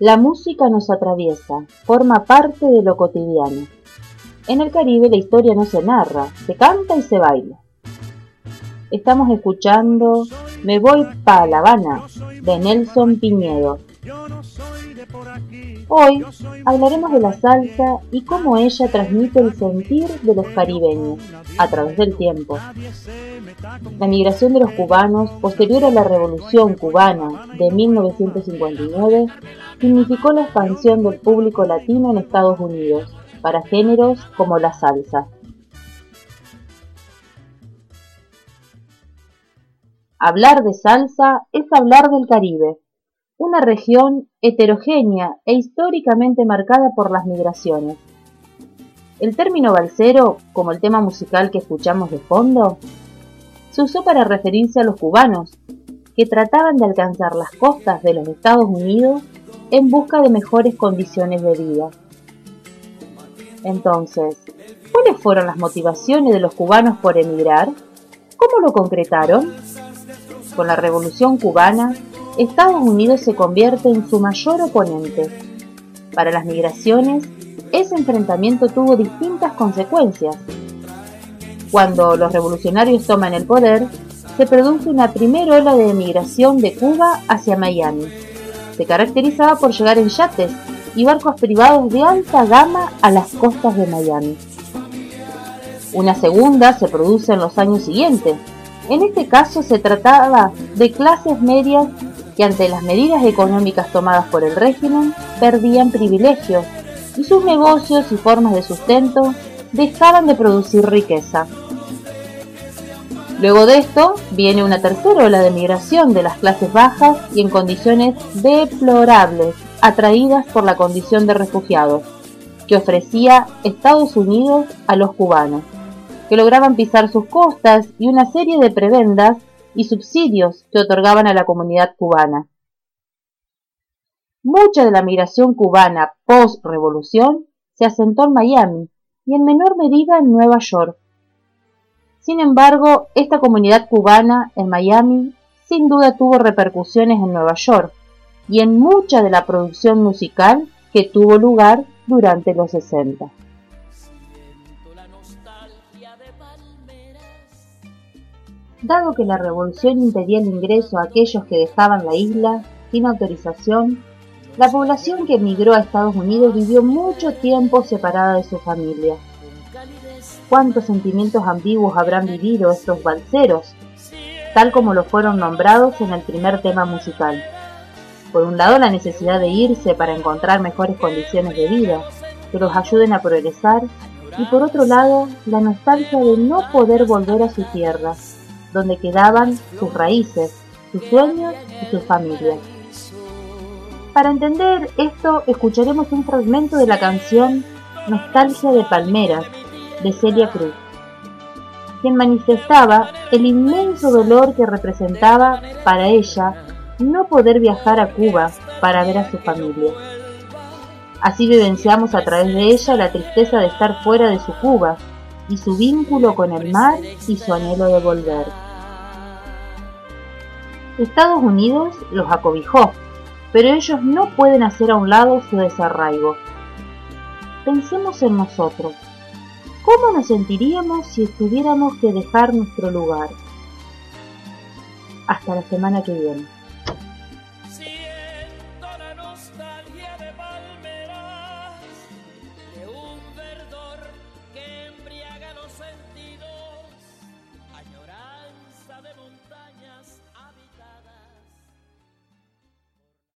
La música nos atraviesa, forma parte de lo cotidiano. En el Caribe la historia no se narra, se canta y se baila. Estamos escuchando Me voy pa' La Habana de Nelson Piñedo. Hoy hablaremos de la salsa y cómo ella transmite el sentir de los caribeños a través del tiempo. La migración de los cubanos posterior a la Revolución cubana de 1959 significó la expansión del público latino en Estados Unidos para géneros como la salsa. Hablar de salsa es hablar del Caribe, una región heterogénea e históricamente marcada por las migraciones. El término balsero, como el tema musical que escuchamos de fondo, se usó para referirse a los cubanos, que trataban de alcanzar las costas de los Estados Unidos en busca de mejores condiciones de vida. Entonces, ¿cuáles fueron las motivaciones de los cubanos por emigrar? ¿Cómo lo concretaron? Con la Revolución cubana, Estados Unidos se convierte en su mayor oponente. Para las migraciones, ese enfrentamiento tuvo distintas consecuencias. Cuando los revolucionarios toman el poder, se produce una primera ola de emigración de Cuba hacia Miami. Se caracterizaba por llegar en yates y barcos privados de alta gama a las costas de Miami. Una segunda se produce en los años siguientes. En este caso se trataba de clases medias que ante las medidas económicas tomadas por el régimen perdían privilegios y sus negocios y formas de sustento dejaban de producir riqueza. Luego de esto viene una tercera ola de migración de las clases bajas y en condiciones deplorables atraídas por la condición de refugiados que ofrecía Estados Unidos a los cubanos, que lograban pisar sus costas y una serie de prebendas y subsidios que otorgaban a la comunidad cubana. Mucha de la migración cubana post-revolución se asentó en Miami y en menor medida en Nueva York. Sin embargo, esta comunidad cubana en Miami sin duda tuvo repercusiones en Nueva York, y en mucha de la producción musical que tuvo lugar durante los 60. Dado que la revolución impedía el ingreso a aquellos que dejaban la isla sin autorización, la población que emigró a Estados Unidos vivió mucho tiempo separada de su familia. ¿Cuántos sentimientos ambiguos habrán vivido estos balseros, tal como lo fueron nombrados en el primer tema musical? Por un lado, la necesidad de irse para encontrar mejores condiciones de vida que los ayuden a progresar y por otro lado, la nostalgia de no poder volver a su tierra, donde quedaban sus raíces, sus sueños y sus familias. Para entender esto, escucharemos un fragmento de la canción Nostalgia de Palmeras, de Celia Cruz, quien manifestaba el inmenso dolor que representaba para ella no poder viajar a Cuba para ver a su familia. Así vivenciamos a través de ella la tristeza de estar fuera de su Cuba y su vínculo con el mar y su anhelo de volver. Estados Unidos los acobijó, pero ellos no pueden hacer a un lado su desarraigo. Pensemos en nosotros. ¿Cómo nos sentiríamos si tuviéramos que dejar nuestro lugar? Hasta la semana que viene.